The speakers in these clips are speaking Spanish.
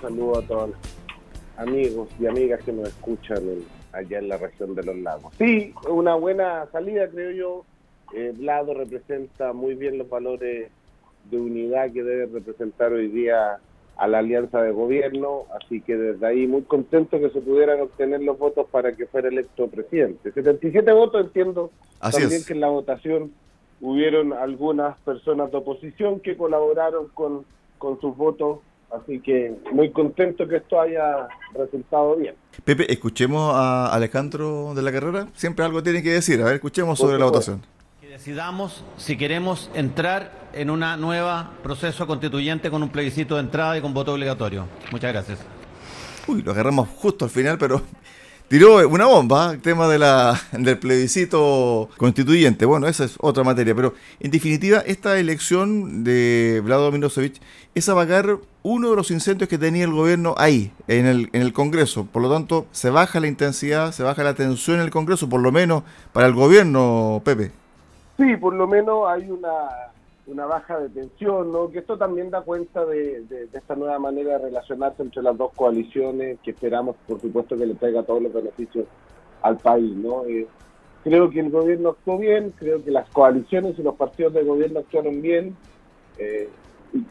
Saludo a todos los amigos y amigas que nos escuchan allá en la región de los lagos. Sí, una buena salida, creo yo. Eh, Vlado representa muy bien los valores de unidad que debe representar hoy día a la alianza de gobierno, así que desde ahí muy contento que se pudieran obtener los votos para que fuera electo presidente. 77 votos, entiendo también que en la votación hubieron algunas personas de oposición que colaboraron con, con sus votos Así que muy contento que esto haya resultado bien. Pepe, escuchemos a Alejandro de la Carrera. Siempre algo tiene que decir. A ver, escuchemos sobre la votación. Que decidamos si queremos entrar en una nueva proceso constituyente con un plebiscito de entrada y con voto obligatorio. Muchas gracias. Uy, lo agarramos justo al final, pero tiró una bomba, el tema de la, del plebiscito constituyente. Bueno, esa es otra materia, pero en definitiva, esta elección de Vlado Milosevic es apagar uno de los incendios que tenía el gobierno ahí, en el, en el Congreso. Por lo tanto, se baja la intensidad, se baja la tensión en el Congreso, por lo menos para el gobierno, Pepe. Sí, por lo menos hay una una baja de tensión, ¿no? que esto también da cuenta de, esta nueva manera de relacionarse entre las dos coaliciones que esperamos, por supuesto, que le traiga todos los beneficios al país. ¿no? Eh, creo que el gobierno actuó bien, creo que las coaliciones y los partidos de gobierno actuaron bien eh,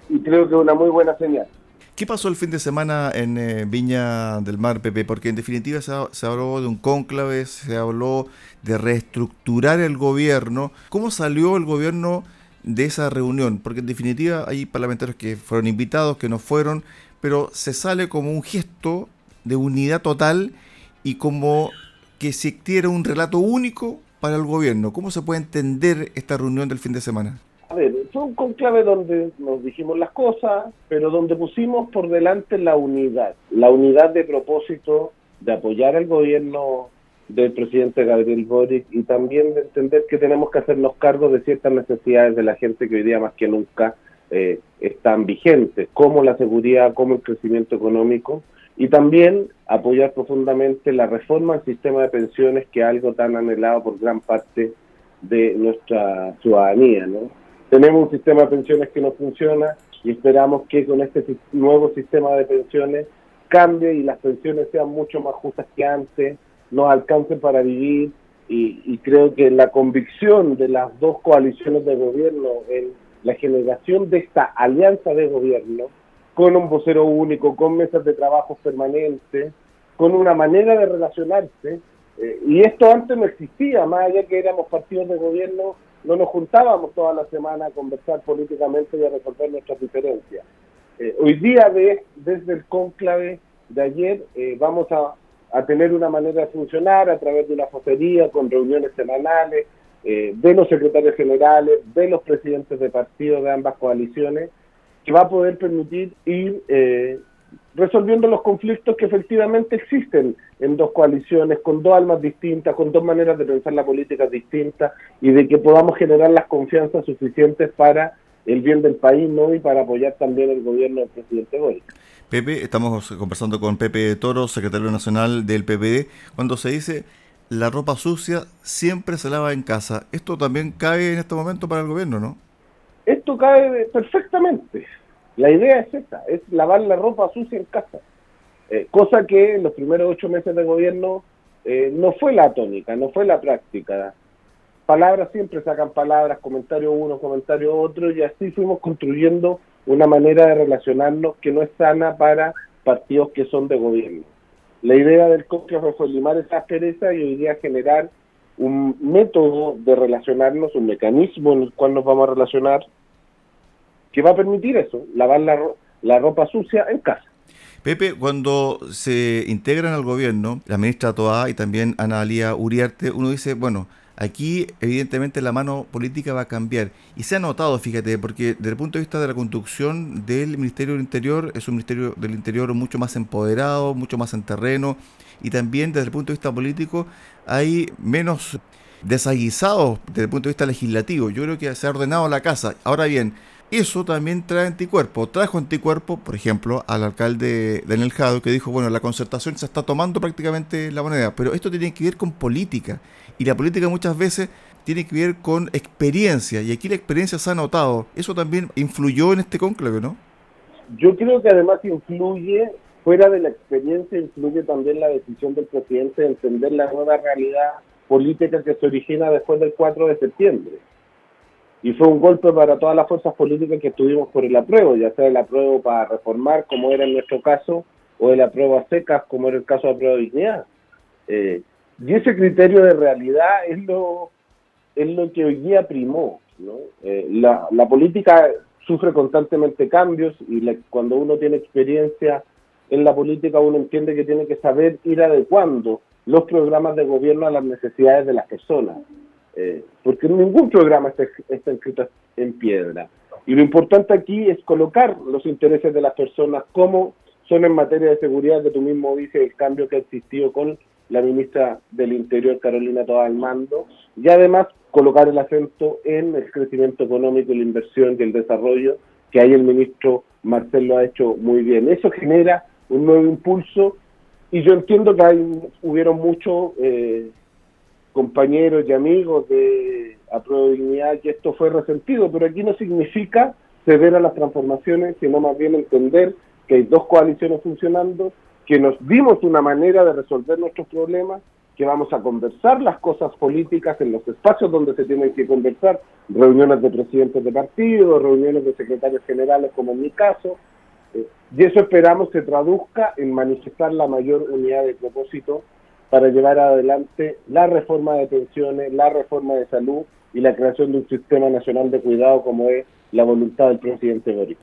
y, creo que es una muy buena señal. ¿Qué pasó el fin de semana en eh, Viña del Mar, Pepe? Porque en definitiva se, se, habló de un cónclave, se habló de reestructurar el gobierno. ¿Cómo salió el gobierno de esa reunión, porque en definitiva hay parlamentarios que fueron invitados, que no fueron, pero se sale como un gesto de unidad total y como que quiera un relato único para el gobierno. ¿Cómo se puede entender esta reunión del fin de semana? A ver, fue un conclave donde nos dijimos las cosas, pero donde pusimos por delante la unidad, la unidad de propósito de apoyar al gobierno del presidente Gabriel Boric y también de entender que tenemos que hacernos cargo de ciertas necesidades de la gente que hoy día más que nunca eh, están vigentes, como la seguridad, como el crecimiento económico, y también apoyar profundamente la reforma al sistema de pensiones, que es algo tan anhelado por gran parte de nuestra ciudadanía. ¿no? Tenemos un sistema de pensiones que no funciona y esperamos que con este nuevo sistema de pensiones cambie y las pensiones sean mucho más justas que antes, nos alcancen para vivir y, creo que la convicción de las dos coaliciones de gobierno en la generación de esta alianza de gobierno con un vocero único, con mesas de trabajo permanentes, con una manera de relacionarse, eh, y esto antes no existía, más allá que éramos partidos de gobierno, no nos juntábamos toda la semana a conversar políticamente y a resolver nuestras diferencias. Eh, hoy día, de, desde el cónclave de ayer, eh, vamos a a tener una manera de funcionar a través de una fotería con reuniones semanales eh, de los secretarios generales, de los presidentes de partidos de ambas coaliciones, que va a poder permitir ir eh, resolviendo los conflictos que efectivamente existen en dos coaliciones, con dos almas distintas, con dos maneras de pensar la política distintas y de que podamos generar las confianzas suficientes para el bien del país ¿no? y para apoyar también el gobierno del presidente Boric. Pepe, estamos conversando con Pepe Toro, secretario nacional del PPD, cuando se dice la ropa sucia siempre se lava en casa. ¿Esto también cae en este momento para el gobierno, no? Esto cae perfectamente. La idea es esta, es lavar la ropa sucia en casa. Eh, cosa que en los primeros ocho meses de gobierno eh, no fue la tónica, no fue la práctica. Palabras siempre sacan palabras, comentario uno, comentario otro, y así fuimos construyendo una manera de relacionarnos que no es sana para partidos que son de gobierno. La idea del COCRA fue limar esa aspereza y hoy día generar un método de relacionarnos, un mecanismo en el cual nos vamos a relacionar que va a permitir eso, lavar la, la ropa sucia en casa. Pepe, cuando se integran al gobierno, la ministra Toa y también Ana Alía Uriarte, uno dice, bueno, Aquí, evidentemente, la mano política va a cambiar. Y se ha notado, fíjate, porque desde el punto de vista de la conducción del Ministerio del Interior, es un Ministerio del Interior mucho más empoderado, mucho más en terreno. Y también desde el punto de vista político hay menos desaguisados desde el punto de vista legislativo. Yo creo que se ha ordenado la casa. Ahora bien, eso también trae anticuerpo. Trajo anticuerpo, por ejemplo, al alcalde Daniel Jado, que dijo, bueno, la concertación se está tomando prácticamente la moneda, pero esto tiene que ver con política. Y la política muchas veces tiene que ver con experiencia, y aquí la experiencia se ha notado. Eso también influyó en este cónclave, ¿no? yo creo que además influye, fuera de la experiencia, influye también la decisión del presidente de entender la nueva realidad política que se origina después del 4 de septiembre. Y fue un golpe para todas las fuerzas políticas que estuvimos por el apruebo, ya sea el apruebo para reformar, como era en nuestro caso, o el apruebo a secas, como era el caso de apruebo de dignidad. Eh, y ese criterio de realidad es lo, es lo que hoy día primó. ¿no? Eh, la, la política sufre constantemente cambios y cuando uno tiene experiencia en la política uno entiende que tiene que saber ir adecuando los programas de gobierno a las necesidades de las personas, eh, porque ningún programa está, está escrito en piedra. Y lo importante aquí es colocar los intereses de las personas como son en materia de seguridad, que tú mismo dices el cambio que ha existido con la ministra del Interior, Carolina Toda Mando, y además colocar el acento en el crecimiento económico, la inversión y el desarrollo, que ahí el ministro Marcelo ha hecho muy bien. Eso genera un nuevo impulso y yo entiendo que hay, hubieron muchos eh, compañeros y amigos de Apruebo Dignidad que esto fue resentido, pero aquí no significa ceder a las transformaciones, sino más bien entender que hay dos coaliciones funcionando, que nos dimos una manera de resolver nuestros problemas que vamos a conversar las cosas políticas en los espacios donde se tienen que conversar, reuniones de presidentes de partidos, reuniones de secretarios generales, como en mi caso, eh, y eso esperamos se traduzca en manifestar la mayor unidad de propósito para llevar adelante la reforma de pensiones, la reforma de salud y la creación de un sistema nacional de cuidado como es la voluntad del presidente Boric.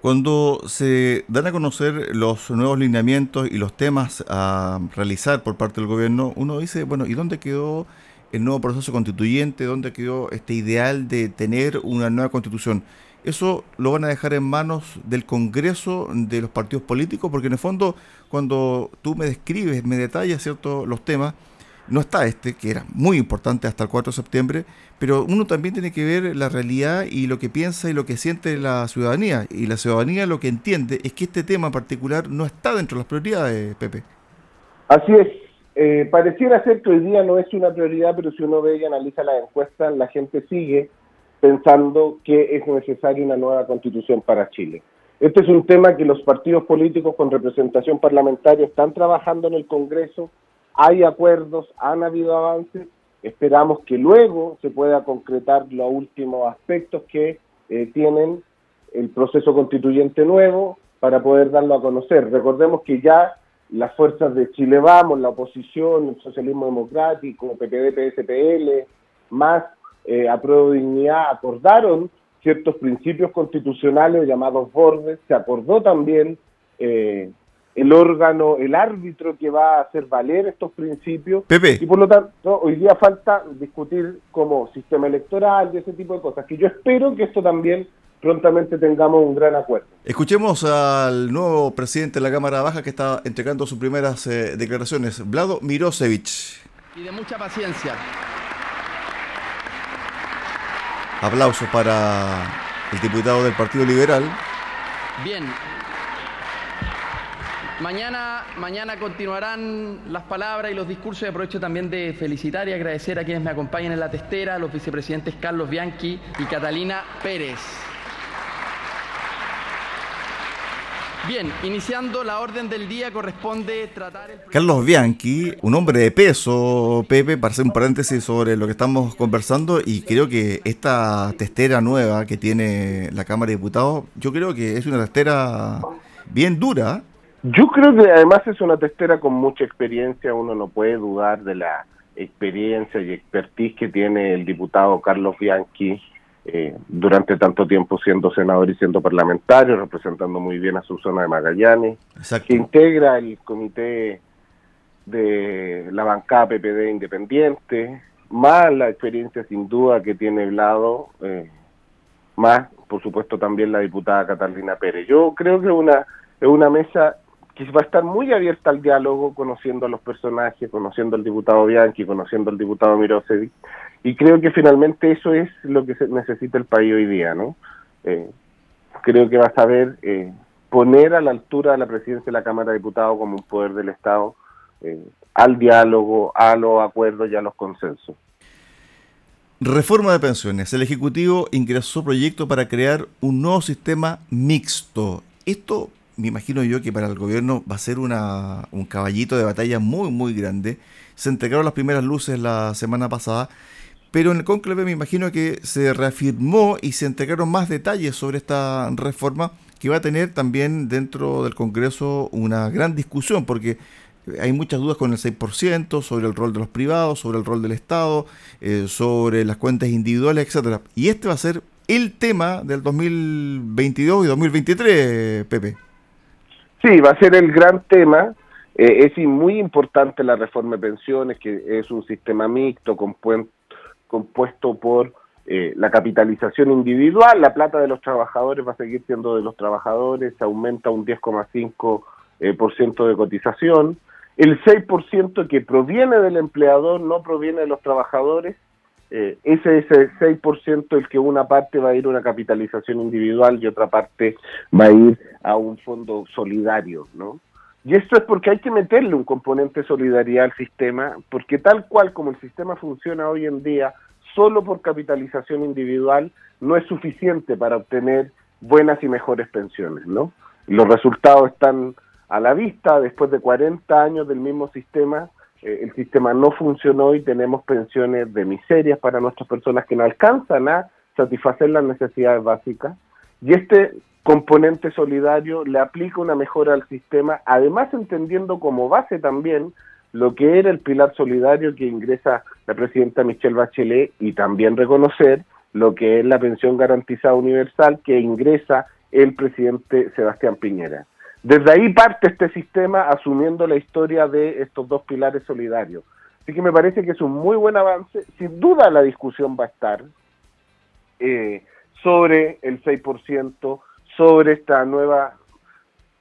Cuando se dan a conocer los nuevos lineamientos y los temas a realizar por parte del gobierno, uno dice, bueno, ¿y dónde quedó el nuevo proceso constituyente? ¿Dónde quedó este ideal de tener una nueva constitución? Eso lo van a dejar en manos del Congreso de los partidos políticos, porque en el fondo, cuando tú me describes, me detallas cierto los temas, no está este, que era muy importante hasta el 4 de septiembre, pero uno también tiene que ver la realidad y lo que piensa y lo que siente la ciudadanía. Y la ciudadanía lo que entiende es que este tema en particular no está dentro de las prioridades, Pepe. Así es. Eh, pareciera ser que hoy día no es una prioridad, pero si uno ve y analiza las encuestas, la gente sigue pensando que es necesaria una nueva constitución para Chile. Este es un tema que los partidos políticos con representación parlamentaria están trabajando en el Congreso hay acuerdos, han habido avances, esperamos que luego se pueda concretar los últimos aspectos que eh, tienen el proceso constituyente nuevo para poder darlo a conocer. Recordemos que ya las fuerzas de Chile Vamos, la oposición, el socialismo democrático, PPD, PSPL, más eh, Apruebo Dignidad, acordaron ciertos principios constitucionales llamados bordes, se acordó también eh, el órgano, el árbitro que va a hacer valer estos principios. Y por lo tanto, hoy día falta discutir como sistema electoral y ese tipo de cosas, que yo espero que esto también prontamente tengamos un gran acuerdo. Escuchemos al nuevo presidente de la Cámara Baja que está entregando sus primeras eh, declaraciones, Vlado Mirosevic. Y de mucha paciencia. Aplausos para el diputado del Partido Liberal. Bien, Mañana, mañana continuarán las palabras y los discursos y aprovecho también de felicitar y agradecer a quienes me acompañan en la testera, los vicepresidentes Carlos Bianchi y Catalina Pérez. Bien, iniciando la orden del día corresponde tratar el... Carlos Bianchi, un hombre de peso, Pepe, para hacer un paréntesis sobre lo que estamos conversando y creo que esta testera nueva que tiene la Cámara de Diputados, yo creo que es una testera bien dura, yo creo que además es una testera con mucha experiencia, uno no puede dudar de la experiencia y expertise que tiene el diputado Carlos Bianchi eh, durante tanto tiempo siendo senador y siendo parlamentario, representando muy bien a su zona de Magallanes, que integra el comité de la bancada PPD independiente, más la experiencia sin duda que tiene Vlado, eh, más por supuesto también la diputada Catalina Pérez. Yo creo que una, es una mesa que va a estar muy abierta al diálogo, conociendo a los personajes, conociendo al diputado Bianchi, conociendo al diputado Mirosevic, y creo que finalmente eso es lo que se necesita el país hoy día, ¿no? Eh, creo que va a saber eh, poner a la altura de la presidencia de la Cámara de Diputados como un poder del Estado eh, al diálogo, a los acuerdos y a los consensos. Reforma de pensiones. El Ejecutivo ingresó proyecto para crear un nuevo sistema mixto Esto me imagino yo que para el gobierno va a ser una, un caballito de batalla muy, muy grande. Se entregaron las primeras luces la semana pasada, pero en el conclave me imagino que se reafirmó y se entregaron más detalles sobre esta reforma que va a tener también dentro del Congreso una gran discusión, porque hay muchas dudas con el 6%, sobre el rol de los privados, sobre el rol del Estado, eh, sobre las cuentas individuales, etcétera. Y este va a ser el tema del 2022 y 2023, Pepe. Sí, va a ser el gran tema. Eh, es muy importante la reforma de pensiones, que es un sistema mixto compuesto por eh, la capitalización individual, la plata de los trabajadores va a seguir siendo de los trabajadores, se aumenta un 10,5% eh, por ciento de cotización, el 6% que proviene del empleador no proviene de los trabajadores, eh, ese es el 6% el que una parte va a ir a una capitalización individual y otra parte va a ir a un fondo solidario, ¿no? Y esto es porque hay que meterle un componente de solidaridad al sistema, porque tal cual como el sistema funciona hoy en día, solo por capitalización individual no es suficiente para obtener buenas y mejores pensiones, ¿no? Los resultados están a la vista, después de 40 años del mismo sistema, eh, el sistema no funcionó y tenemos pensiones de miserias para nuestras personas que no alcanzan a satisfacer las necesidades básicas. Y este componente solidario le aplica una mejora al sistema, además entendiendo como base también lo que era el pilar solidario que ingresa la presidenta Michelle Bachelet y también reconocer lo que es la pensión garantizada universal que ingresa el presidente Sebastián Piñera. Desde ahí parte este sistema asumiendo la historia de estos dos pilares solidarios. Así que me parece que es un muy buen avance. Sin duda la discusión va a estar eh, sobre el 6%, sobre esta nueva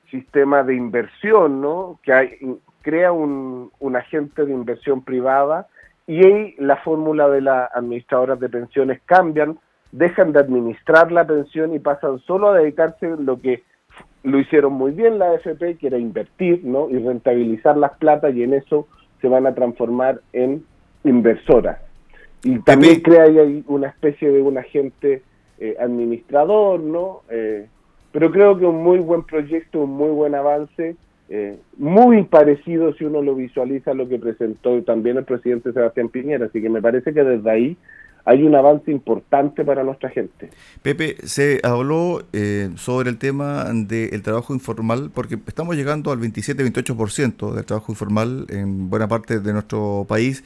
sistema de inversión, ¿no? Que hay, crea un, agente de inversión privada y ahí la fórmula de las administradoras de pensiones cambian, dejan de administrar la pensión y pasan solo a dedicarse a lo que lo hicieron muy bien la AFP, que era invertir ¿no? y rentabilizar las platas y en eso se van a transformar en inversoras. Y también crea ahí una especie de un agente eh, administrador, ¿no? Eh, pero creo que un muy buen proyecto, un muy buen avance eh, muy parecido si uno lo visualiza a lo que presentó también el presidente Sebastián Piñera, así que me parece que desde ahí hay un avance importante para nuestra gente. Pepe, se habló eh, sobre el tema del trabajo informal, porque estamos llegando al 27-28% del trabajo informal en buena parte de nuestro país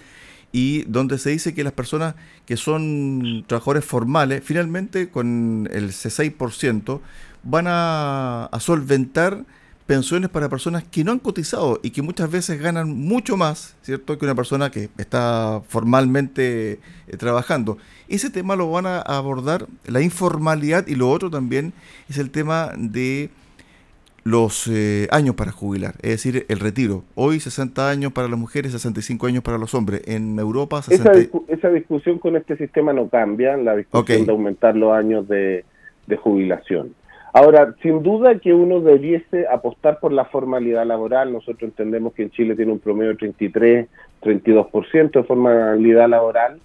y donde se dice que las personas que son trabajadores formales, finalmente con el 6% van a solventar pensiones para personas que no han cotizado y que muchas veces ganan mucho más, ¿cierto?, que una persona que está formalmente eh, trabajando. Ese tema lo van a abordar la informalidad y lo otro también es el tema de los eh, años para jubilar, es decir, el retiro. Hoy 60 años para las mujeres, 65 años para los hombres. En Europa... Esa, esa, discusión con este sistema no cambia, la discusión de aumentar los años de jubilación. Ahora, sin duda que uno debiese apostar por la formalidad laboral. Nosotros entendemos que en Chile tiene un promedio de 33, 32% de formalidad laboral.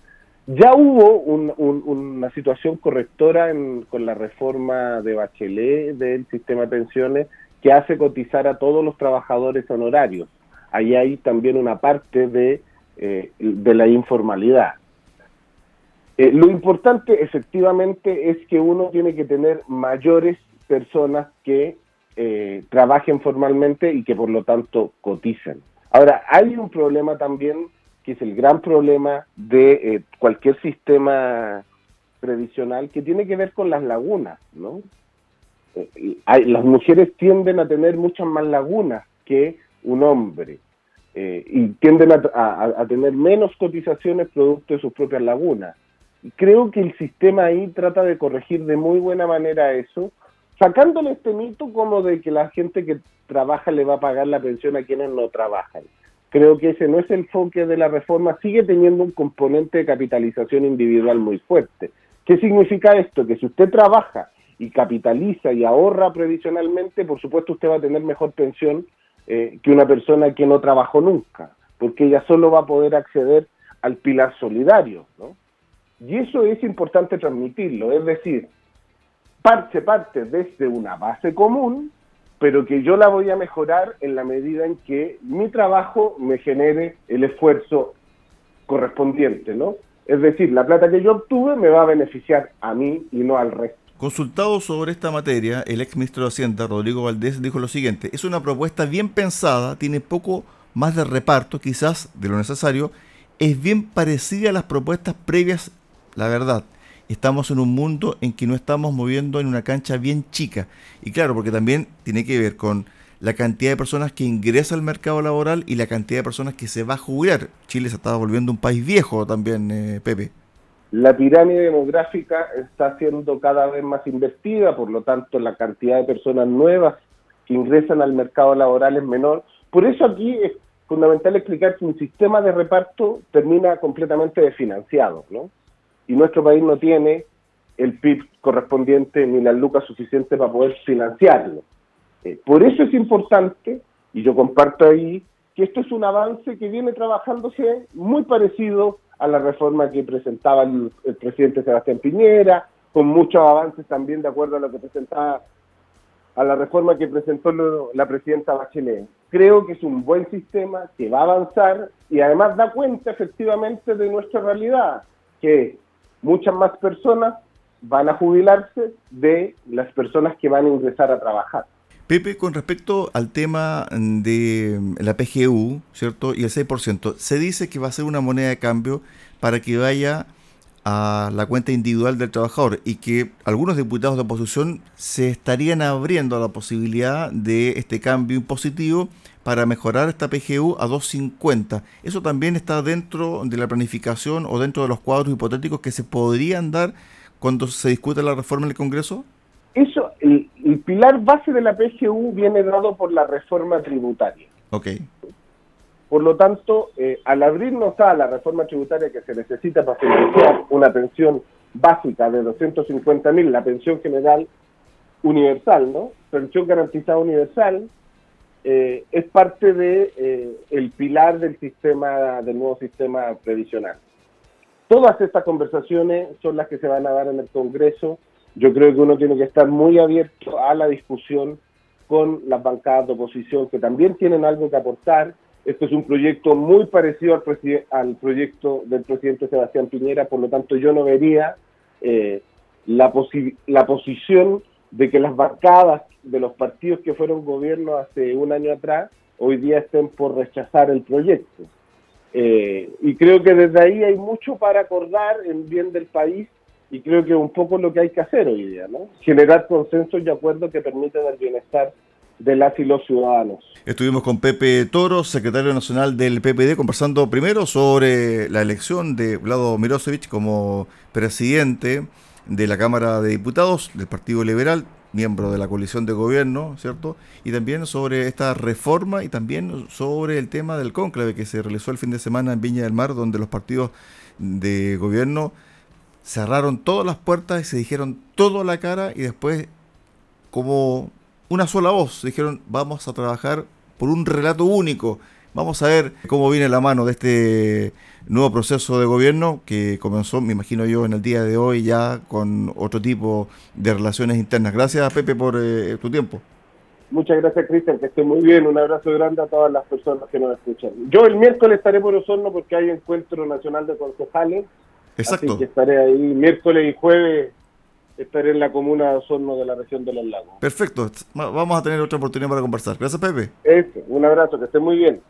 Ya hubo una situación correctora con la reforma de Bachelet del sistema de pensiones que hace cotizar a todos los trabajadores honorarios. Ahí hay también una parte de, eh, de la informalidad. Eh, lo importante efectivamente es que uno tiene que tener mayores personas que eh, trabajen formalmente y que por lo tanto coticen. Ahora, hay un problema también que es el gran problema de eh, cualquier sistema previsional que tiene que ver con las lagunas, ¿no? Eh, las mujeres tienden a tener muchas más lagunas que un hombre y tienden a, tener menos cotizaciones producto de sus propias lagunas. Creo que el sistema ahí trata de corregir de muy buena manera eso, sacándole este mito como de que la gente que trabaja le va a pagar la pensión a quienes no trabajan. Creo que ese no es el enfoque de la reforma, sigue teniendo un componente de capitalización individual muy fuerte. ¿Qué significa esto? Que si usted trabaja y capitaliza y ahorra previsionalmente, por supuesto usted va a tener mejor pensión eh, que una persona que no trabajó nunca, porque ella solo va a poder acceder al pilar solidario. ¿no? Y eso es importante transmitirlo, es decir, parte, parte desde una base común pero que yo la voy a mejorar en la medida en que mi trabajo me genere el esfuerzo correspondiente, ¿no? Es decir, la plata que yo obtuve me va a beneficiar a mí y no al resto. Consultado sobre esta materia, el ex ministro de Hacienda, Rodrigo Valdés, dijo lo siguiente, es una propuesta bien pensada, tiene poco más de reparto, quizás de lo necesario, es bien parecida a las propuestas previas, la verdad. Estamos en un mundo en que no estamos moviendo en una cancha bien chica. Y claro, porque también tiene que ver con la cantidad de personas que ingresa al mercado laboral y la cantidad de personas que se va a jubilar. Chile se está volviendo un país viejo también, eh, Pepe. La pirámide demográfica está siendo cada vez más invertida, por lo tanto la cantidad de personas nuevas que ingresan al mercado laboral es menor. Por eso aquí es fundamental explicar que un sistema de reparto termina completamente desfinanciado, ¿no? Y nuestro país no tiene el PIB correspondiente ni las lucas suficientes para poder financiarlo. Eh, por eso es importante, y yo comparto ahí, que esto es un avance que viene trabajándose muy parecido a la reforma que presentaba el, presidente Sebastián Piñera, con muchos avances también de acuerdo a lo que presentaba a la reforma que presentó la presidenta Bachelet. Creo que es un buen sistema que va a avanzar y además da cuenta efectivamente de nuestra realidad, que muchas más personas van a jubilarse de las personas que van a ingresar a trabajar. Pepe, con respecto al tema de la PGU, ¿cierto? Y el 6%, se dice que va a ser una moneda de cambio para que vaya a la cuenta individual del trabajador y que algunos diputados de oposición se estarían abriendo a la posibilidad de este cambio impositivo para mejorar esta PGU a 2.50. ¿Eso también está dentro de la planificación o dentro de los cuadros hipotéticos que se podrían dar cuando se discute la reforma en el Congreso? Eso, el, pilar base de la PGU viene dado por la reforma tributaria. Ok. Por lo tanto, eh, al abrirnos a la reforma tributaria que se necesita para financiar una pensión básica de 250 mil, la pensión general universal, ¿no? Pensión garantizada universal, eh, es parte de eh, el pilar del sistema, del nuevo sistema previsional. Todas estas conversaciones son las que se van a dar en el Congreso yo creo que uno tiene que estar muy abierto a la discusión con las bancadas de oposición que también tienen algo que aportar. Esto es un proyecto muy parecido al, al proyecto del presidente Sebastián Piñera, por lo tanto yo no vería eh, la, la posición de que las bancadas de los partidos que fueron gobierno hace un año atrás hoy día estén por rechazar el proyecto. Eh, y creo que desde ahí hay mucho para acordar en bien del país y creo que un poco lo que hay que hacer hoy día, ¿no? Generar consensos y acuerdos que permitan el bienestar de las y los ciudadanos. Estuvimos con Pepe Toro, secretario nacional del PPD, conversando primero sobre la elección de Vlado Mirosevic como presidente de la Cámara de Diputados del Partido Liberal, miembro de la coalición de gobierno, ¿cierto? Y también sobre esta reforma y también sobre el tema del cónclave que se realizó el fin de semana en Viña del Mar, donde los partidos de gobierno cerraron todas las puertas y se dijeron todo a la cara y después como una sola voz dijeron vamos a trabajar por un relato único. Vamos a ver cómo viene la mano de este nuevo proceso de gobierno que comenzó, me imagino yo, en el día de hoy ya con otro tipo de relaciones internas. Gracias, Pepe, por eh, tu tiempo. Muchas gracias, Cristian, que esté muy bien. Un abrazo grande a todas las personas que nos escuchan. Yo el miércoles estaré por Osorno porque hay encuentro nacional de concejales Exacto. Así que estaré ahí miércoles y jueves, estaré en la comuna de Osorno de la región de los lagos. Perfecto, vamos a tener otra oportunidad para conversar. Gracias, Pepe. Eso, un abrazo, que esté muy bien.